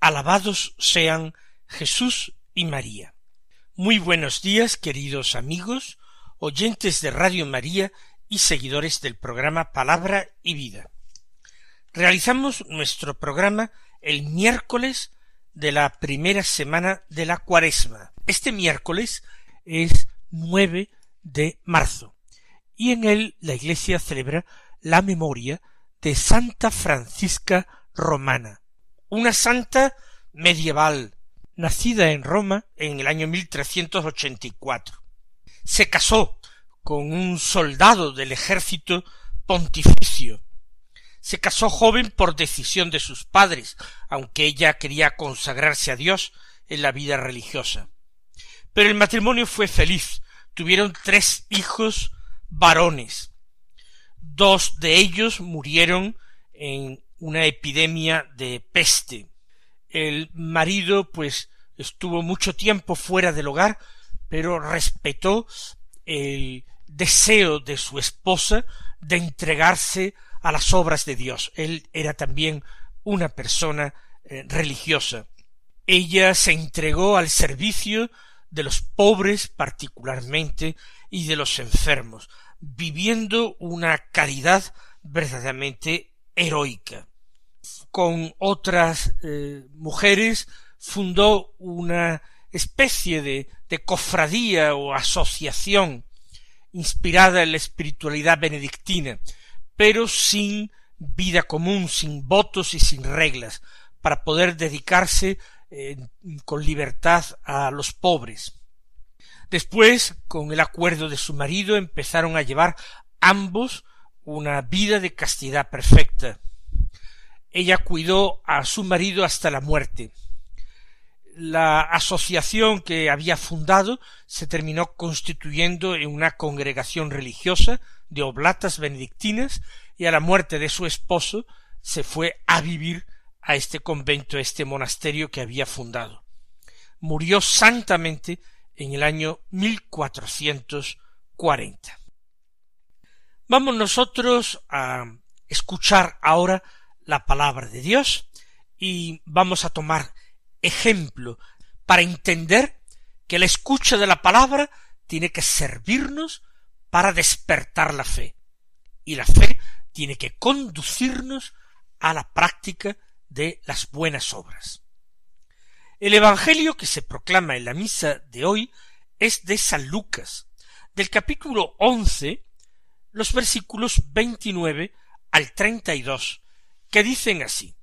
Alabados sean Jesús y María. Muy buenos días, queridos amigos, oyentes de Radio María y seguidores del programa Palabra y Vida. Realizamos nuestro programa el miércoles de la primera semana de la cuaresma. Este miércoles es 9 de marzo y en él la Iglesia celebra la memoria de Santa Francisca Romana, una santa medieval, nacida en Roma en el año 1384. Se casó con un soldado del ejército pontificio. Se casó joven por decisión de sus padres, aunque ella quería consagrarse a Dios en la vida religiosa. Pero el matrimonio fue feliz. Tuvieron tres hijos varones. Dos de ellos murieron en una epidemia de peste. El marido, pues, estuvo mucho tiempo fuera del hogar, pero respetó el deseo de su esposa de entregarse a las obras de Dios. Él era también una persona eh, religiosa. Ella se entregó al servicio de los pobres particularmente y de los enfermos, viviendo una caridad verdaderamente heroica. Con otras eh, mujeres fundó una especie de, cofradía o asociación inspirada en la espiritualidad benedictina, pero sin vida común, sin votos y sin reglas, para poder dedicarse eh, con libertad a los pobres. Después, con el acuerdo de su marido, empezaron a llevar ambos una vida de castidad perfecta. Ella cuidó a su marido hasta la muerte. La asociación que había fundado se terminó constituyendo en una congregación religiosa de oblatas benedictinas y a la muerte de su esposo se fue a vivir a este convento, a este monasterio que había fundado. Murió santamente en el año 1440. Vamos nosotros a escuchar ahora la palabra de Dios y vamos a tomar ejemplo para entender que la escucha de la palabra tiene que servirnos para despertar la fe y la fe tiene que conducirnos a la práctica de las buenas obras. El Evangelio que se proclama en la misa de hoy es de San Lucas, del capítulo once, los versículos veintinueve al treinta y dos, que dicen así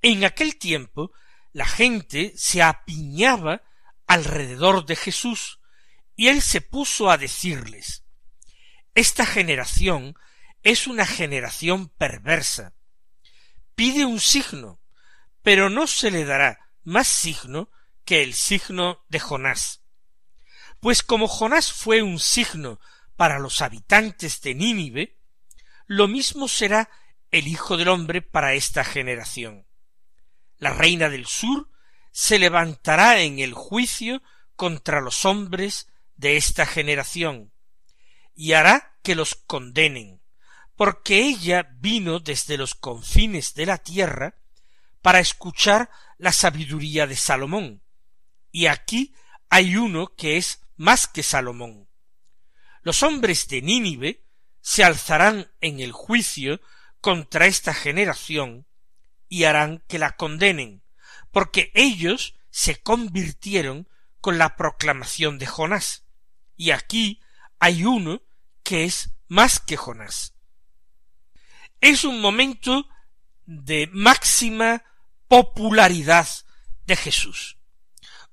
En aquel tiempo la gente se apiñaba alrededor de Jesús, y él se puso a decirles Esta generación es una generación perversa. Pide un signo, pero no se le dará más signo que el signo de Jonás. Pues como Jonás fue un signo para los habitantes de Nínive, lo mismo será el Hijo del Hombre para esta generación. La reina del sur se levantará en el juicio contra los hombres de esta generación, y hará que los condenen, porque ella vino desde los confines de la tierra para escuchar la sabiduría de Salomón. Y aquí hay uno que es más que Salomón. Los hombres de Nínive se alzarán en el juicio contra esta generación y harán que la condenen, porque ellos se convirtieron con la proclamación de Jonás. Y aquí hay uno que es más que Jonás. Es un momento de máxima popularidad de Jesús.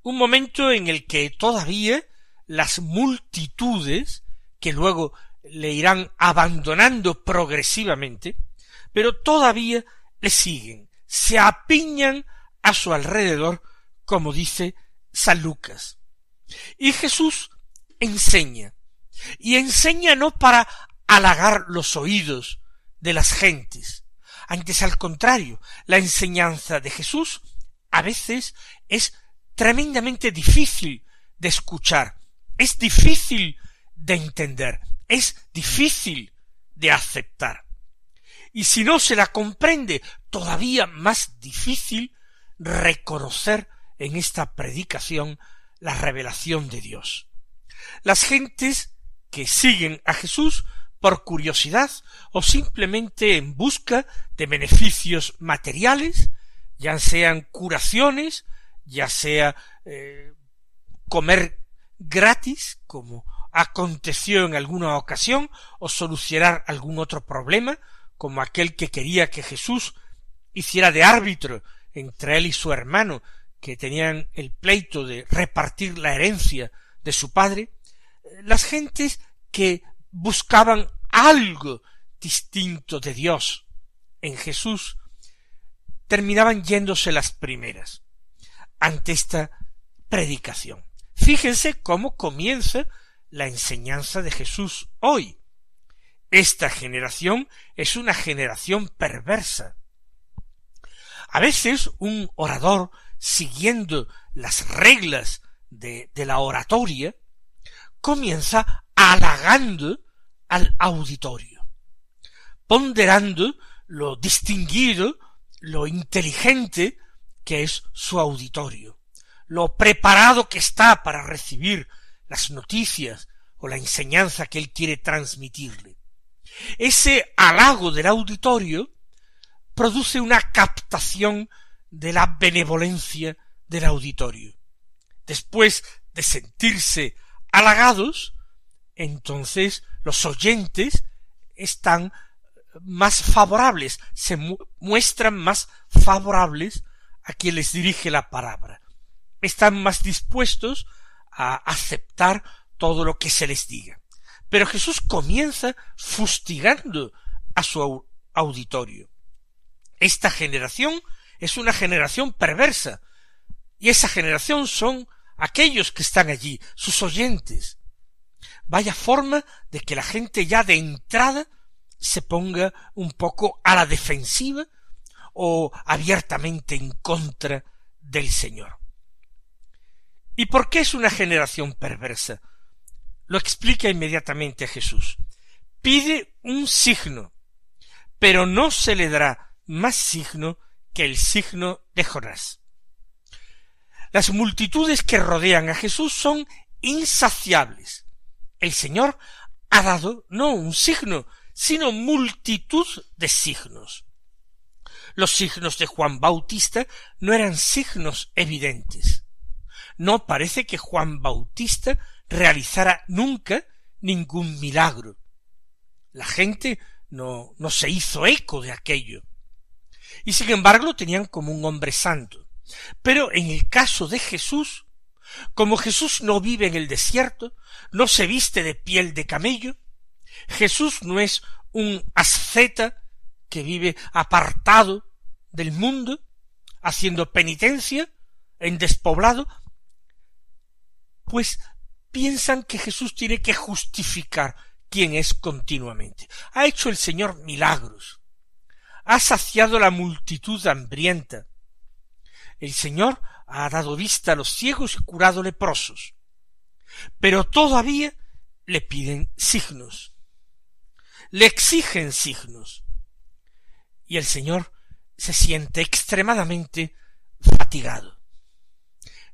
Un momento en el que todavía las multitudes, que luego le irán abandonando progresivamente, pero todavía le siguen, se apiñan a su alrededor, como dice San Lucas. Y Jesús enseña, y enseña no para halagar los oídos de las gentes, antes al contrario, la enseñanza de Jesús a veces es tremendamente difícil de escuchar, es difícil de entender, es difícil de aceptar. Y si no se la comprende, todavía más difícil reconocer en esta predicación la revelación de Dios. Las gentes que siguen a Jesús por curiosidad o simplemente en busca de beneficios materiales, ya sean curaciones, ya sea eh, comer gratis, como aconteció en alguna ocasión, o solucionar algún otro problema, como aquel que quería que Jesús hiciera de árbitro entre él y su hermano, que tenían el pleito de repartir la herencia de su padre, las gentes que buscaban algo distinto de Dios en Jesús, terminaban yéndose las primeras ante esta predicación. Fíjense cómo comienza la enseñanza de Jesús hoy. Esta generación es una generación perversa. A veces un orador, siguiendo las reglas de, la oratoria, comienza halagando al auditorio, ponderando lo distinguido, lo inteligente que es su auditorio, lo preparado que está para recibir las noticias o la enseñanza que él quiere transmitirle. Ese halago del auditorio produce una captación de la benevolencia del auditorio. Después de sentirse halagados, entonces los oyentes están más favorables, se muestran más favorables a quien les dirige la palabra. Están más dispuestos a aceptar todo lo que se les diga. Pero Jesús comienza fustigando a su auditorio. Esta generación es una generación perversa, y esa generación son aquellos que están allí, sus oyentes. Vaya forma de que la gente ya de entrada se ponga un poco a la defensiva o abiertamente en contra del Señor. ¿Y por qué es una generación perversa? Lo explica inmediatamente Jesús. Pide un signo, pero no se le dará más signo que el signo de Jonás. Las multitudes que rodean a Jesús son insaciables. El Señor ha dado no un signo, sino multitud de signos. Los signos de Juan Bautista no eran signos evidentes. No parece que Juan Bautista realizara nunca ningún milagro. La gente no, no se hizo eco de aquello. Y sin embargo lo tenían como un hombre santo. Pero en el caso de Jesús, como Jesús no vive en el desierto, no se viste de piel de camello, Jesús no es un asceta que vive apartado del mundo, haciendo penitencia en despoblado, pues piensan que Jesús tiene que justificar quién es continuamente. Ha hecho el Señor milagros, ha saciado la multitud hambrienta, el Señor ha dado vista a los ciegos y curado leprosos. Pero todavía le piden signos. Le exigen signos. Y el Señor se siente extremadamente fatigado.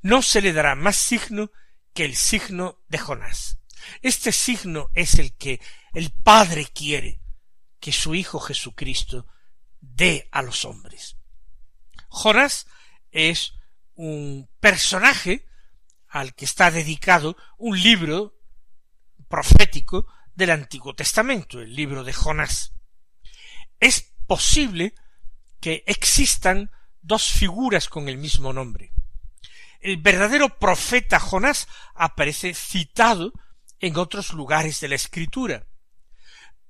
No se le dará más signo que el signo de Jonás. Este signo es el que el Padre quiere que su Hijo Jesucristo dé a los hombres. Jonás es un personaje al que está dedicado un libro profético del Antiguo Testamento, el libro de Jonás. Es posible que existan dos figuras con el mismo nombre. El verdadero profeta Jonás aparece citado en otros lugares de la Escritura.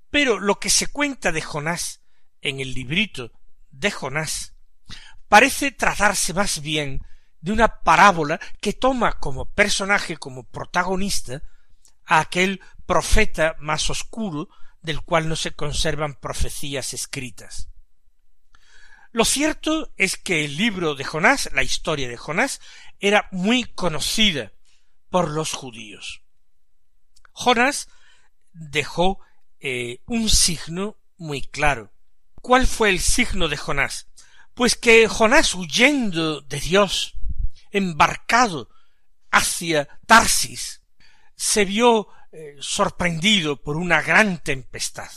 Pero lo que se cuenta de Jonás en el librito de Jonás parece tratarse más bien de una parábola que toma como personaje, como protagonista, a aquel profeta más oscuro del cual no se conservan profecías escritas. Lo cierto es que el libro de Jonás, la historia de Jonás, era muy conocida por los judíos. Jonás dejó eh, un signo muy claro. ¿Cuál fue el signo de Jonás? Pues que Jonás huyendo de Dios, embarcado hacia Tarsis, se vio eh, sorprendido por una gran tempestad.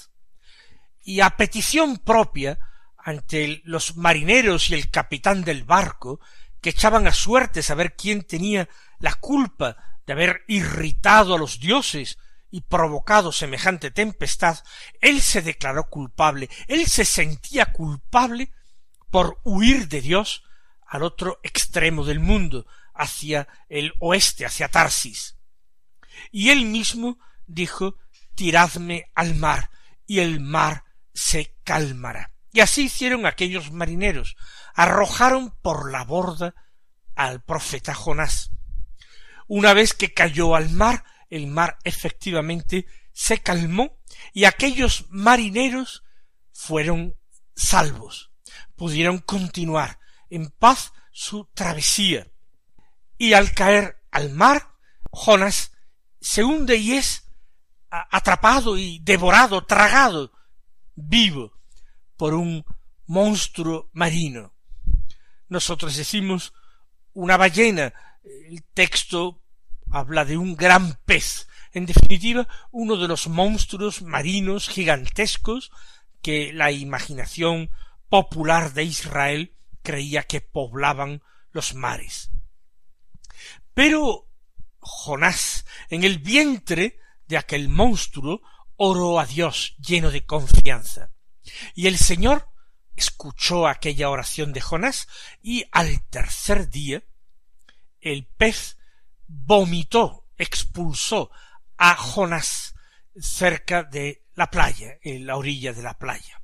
Y a petición propia ante los marineros y el capitán del barco, que echaban a suerte saber quién tenía la culpa de haber irritado a los dioses y provocado semejante tempestad, él se declaró culpable, él se sentía culpable por huir de Dios al otro extremo del mundo, hacia el oeste, hacia Tarsis. Y él mismo dijo tiradme al mar, y el mar se calmará. Y así hicieron aquellos marineros, arrojaron por la borda al profeta Jonás. Una vez que cayó al mar, el mar efectivamente se calmó y aquellos marineros fueron salvos, pudieron continuar en paz su travesía. Y al caer al mar, Jonás se hunde y es atrapado y devorado, tragado, vivo por un monstruo marino. Nosotros decimos una ballena. El texto habla de un gran pez. En definitiva, uno de los monstruos marinos gigantescos que la imaginación popular de Israel creía que poblaban los mares. Pero Jonás, en el vientre de aquel monstruo, oró a Dios lleno de confianza. Y el Señor escuchó aquella oración de Jonás y al tercer día el pez vomitó, expulsó a Jonás cerca de la playa, en la orilla de la playa.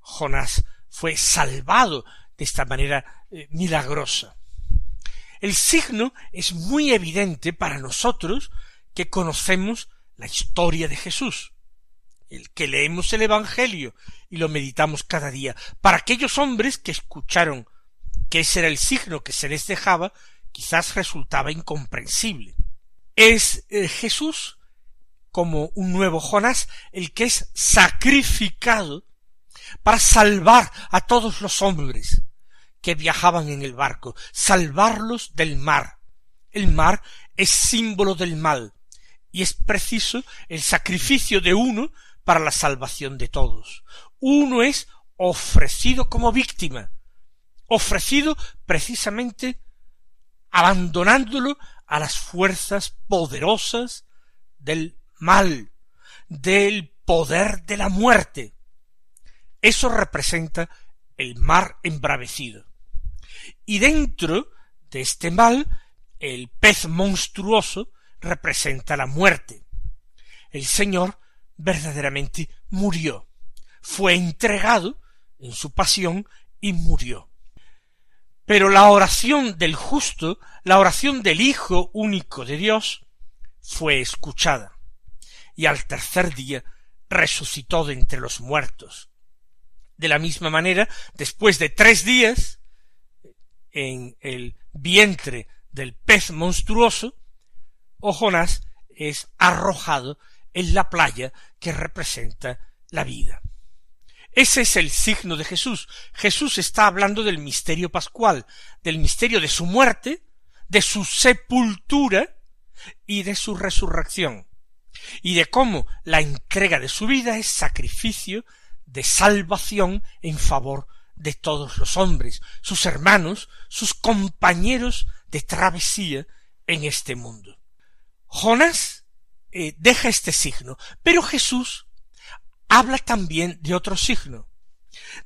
Jonás fue salvado de esta manera eh, milagrosa. El signo es muy evidente para nosotros que conocemos la historia de Jesús el que leemos el Evangelio y lo meditamos cada día, para aquellos hombres que escucharon que ese era el signo que se les dejaba, quizás resultaba incomprensible. Es eh, Jesús, como un nuevo Jonás, el que es sacrificado para salvar a todos los hombres que viajaban en el barco, salvarlos del mar. El mar es símbolo del mal, y es preciso el sacrificio de uno para la salvación de todos. Uno es ofrecido como víctima, ofrecido precisamente abandonándolo a las fuerzas poderosas del mal, del poder de la muerte. Eso representa el mar embravecido. Y dentro de este mal, el pez monstruoso representa la muerte. El Señor verdaderamente murió. Fue entregado en su pasión y murió. Pero la oración del justo, la oración del Hijo único de Dios, fue escuchada, y al tercer día resucitó de entre los muertos. De la misma manera, después de tres días, en el vientre del pez monstruoso, o Jonás es arrojado en la playa que representa la vida. Ese es el signo de Jesús. Jesús está hablando del misterio pascual, del misterio de su muerte, de su sepultura y de su resurrección, y de cómo la entrega de su vida es sacrificio de salvación en favor de todos los hombres, sus hermanos, sus compañeros de travesía en este mundo. Jonás eh, deja este signo. Pero Jesús habla también de otro signo.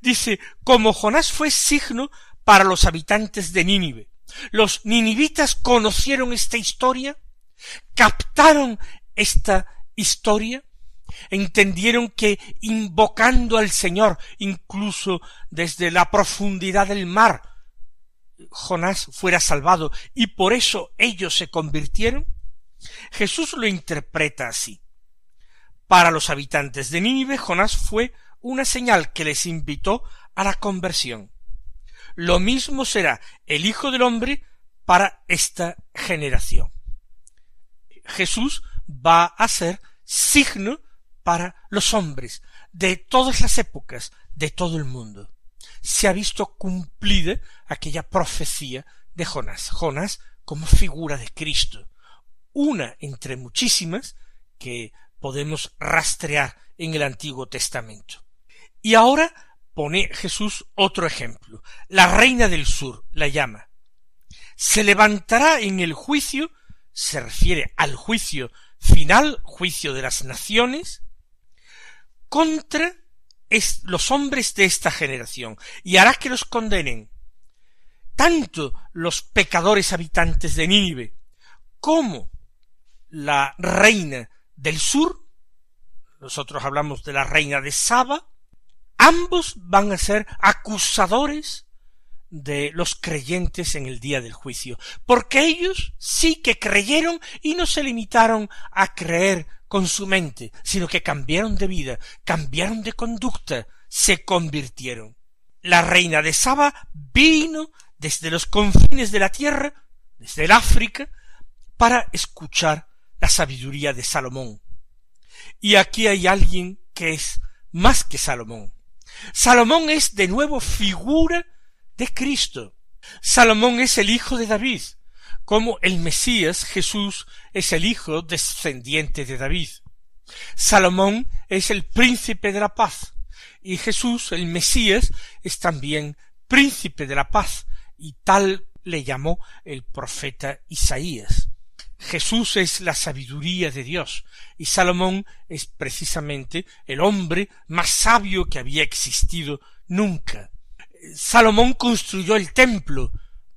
Dice, como Jonás fue signo para los habitantes de Nínive, los ninivitas conocieron esta historia, captaron esta historia, entendieron que invocando al Señor, incluso desde la profundidad del mar, Jonás fuera salvado y por eso ellos se convirtieron? Jesús lo interpreta así. Para los habitantes de Nínive, Jonás fue una señal que les invitó a la conversión. Lo mismo será el Hijo del Hombre para esta generación. Jesús va a ser signo para los hombres de todas las épocas, de todo el mundo. Se ha visto cumplida aquella profecía de Jonás. Jonás como figura de Cristo, una entre muchísimas que podemos rastrear en el Antiguo Testamento. Y ahora pone Jesús otro ejemplo. La reina del sur la llama. Se levantará en el juicio, se refiere al juicio final, juicio de las naciones, contra los hombres de esta generación, y hará que los condenen tanto los pecadores habitantes de Nínive como la reina del sur, nosotros hablamos de la reina de Saba, ambos van a ser acusadores de los creyentes en el día del juicio, porque ellos sí que creyeron y no se limitaron a creer con su mente, sino que cambiaron de vida, cambiaron de conducta, se convirtieron. La reina de Saba vino desde los confines de la tierra, desde el África, para escuchar la sabiduría de Salomón. Y aquí hay alguien que es más que Salomón. Salomón es de nuevo figura de Cristo. Salomón es el hijo de David, como el Mesías Jesús es el hijo descendiente de David. Salomón es el príncipe de la paz, y Jesús, el Mesías, es también príncipe de la paz, y tal le llamó el profeta Isaías. Jesús es la sabiduría de Dios y Salomón es precisamente el hombre más sabio que había existido nunca. Salomón construyó el templo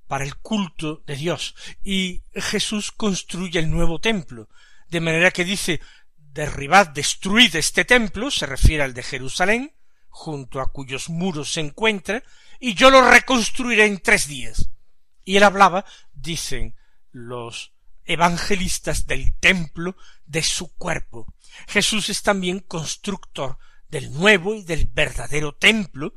para el culto de Dios y Jesús construye el nuevo templo, de manera que dice derribad, destruid este templo, se refiere al de Jerusalén, junto a cuyos muros se encuentra, y yo lo reconstruiré en tres días. Y él hablaba, dicen los evangelistas del templo de su cuerpo. Jesús es también constructor del nuevo y del verdadero templo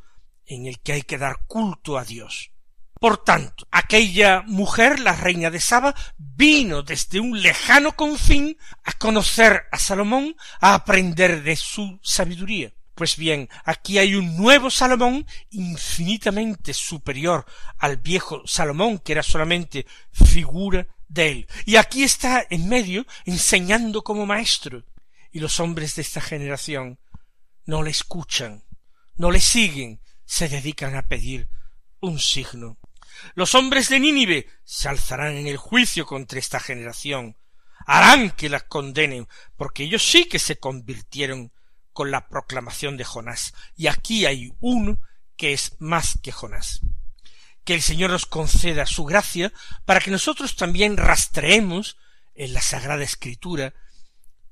en el que hay que dar culto a Dios. Por tanto, aquella mujer, la reina de Saba, vino desde un lejano confín a conocer a Salomón, a aprender de su sabiduría. Pues bien, aquí hay un nuevo Salomón infinitamente superior al viejo Salomón, que era solamente figura de él. Y aquí está en medio enseñando como maestro. Y los hombres de esta generación no le escuchan, no le siguen, se dedican a pedir un signo. Los hombres de Nínive se alzarán en el juicio contra esta generación, harán que la condenen, porque ellos sí que se convirtieron con la proclamación de Jonás, y aquí hay uno que es más que Jonás que el Señor nos conceda su gracia para que nosotros también rastreemos en la Sagrada Escritura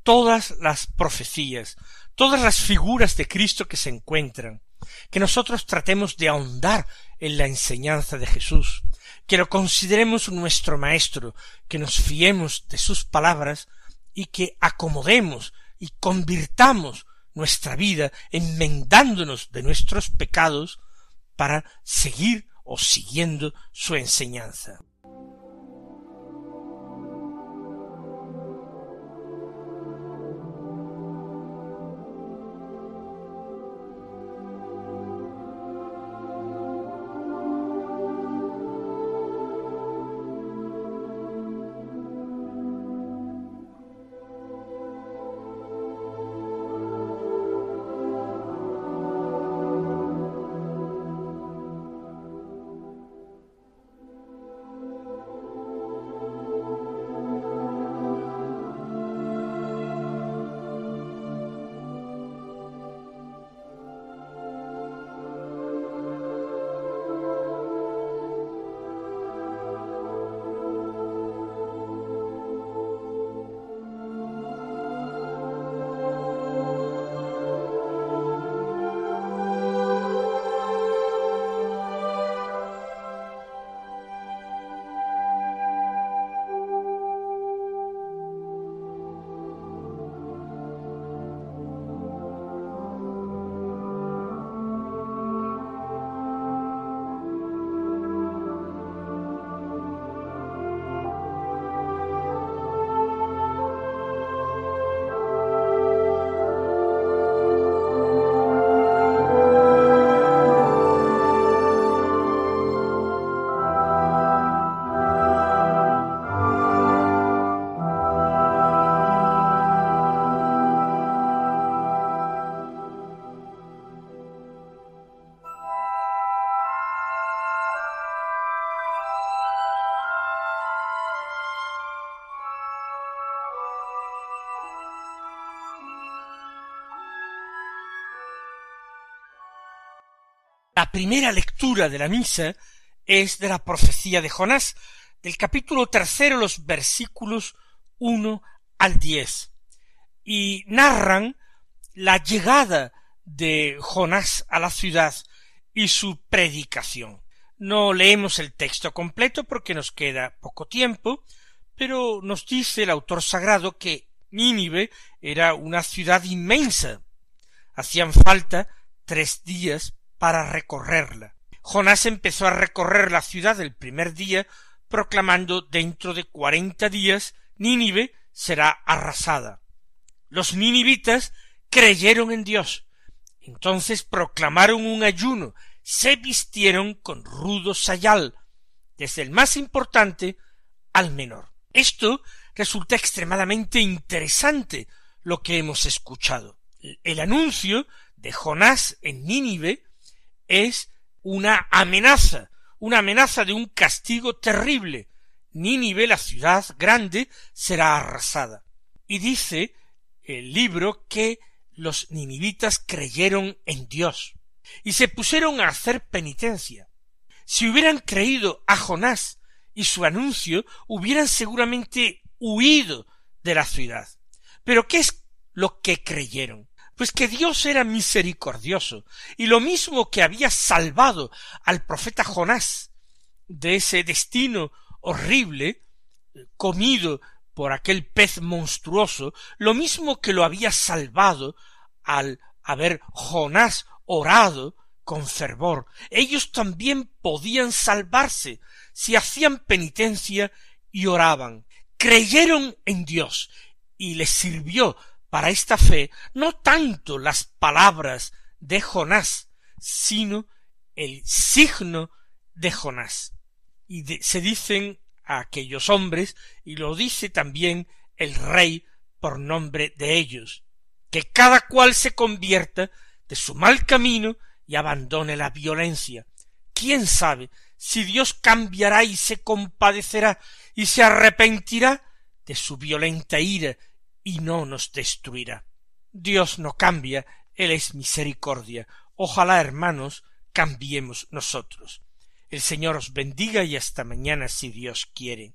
todas las profecías, todas las figuras de Cristo que se encuentran, que nosotros tratemos de ahondar en la enseñanza de Jesús, que lo consideremos nuestro Maestro, que nos fiemos de sus palabras y que acomodemos y convirtamos nuestra vida enmendándonos de nuestros pecados para seguir o siguiendo su enseñanza. Primera lectura de la misa es de la profecía de Jonás, del capítulo tercero, los versículos uno al diez, y narran la llegada de Jonás a la ciudad y su predicación. No leemos el texto completo porque nos queda poco tiempo, pero nos dice el autor sagrado que Nínive era una ciudad inmensa. Hacían falta tres días para recorrerla. Jonás empezó a recorrer la ciudad el primer día proclamando dentro de cuarenta días Nínive será arrasada. Los ninivitas creyeron en Dios. Entonces proclamaron un ayuno, se vistieron con rudo sayal, desde el más importante al menor. Esto resulta extremadamente interesante lo que hemos escuchado. El anuncio de Jonás en Nínive es una amenaza, una amenaza de un castigo terrible. Nínive, la ciudad grande, será arrasada. Y dice el libro que los ninivitas creyeron en Dios y se pusieron a hacer penitencia. Si hubieran creído a Jonás y su anuncio, hubieran seguramente huido de la ciudad. Pero ¿qué es lo que creyeron? Pues que Dios era misericordioso, y lo mismo que había salvado al profeta Jonás de ese destino horrible, comido por aquel pez monstruoso, lo mismo que lo había salvado al haber Jonás orado con fervor. Ellos también podían salvarse si hacían penitencia y oraban. Creyeron en Dios y les sirvió para esta fe no tanto las palabras de Jonás, sino el signo de Jonás. Y se dicen a aquellos hombres, y lo dice también el rey por nombre de ellos, que cada cual se convierta de su mal camino y abandone la violencia. ¿Quién sabe si Dios cambiará y se compadecerá y se arrepentirá de su violenta ira y no nos destruirá? Dios no cambia, Él es misericordia. Ojalá, hermanos, cambiemos nosotros. El Señor os bendiga y hasta mañana si Dios quiere.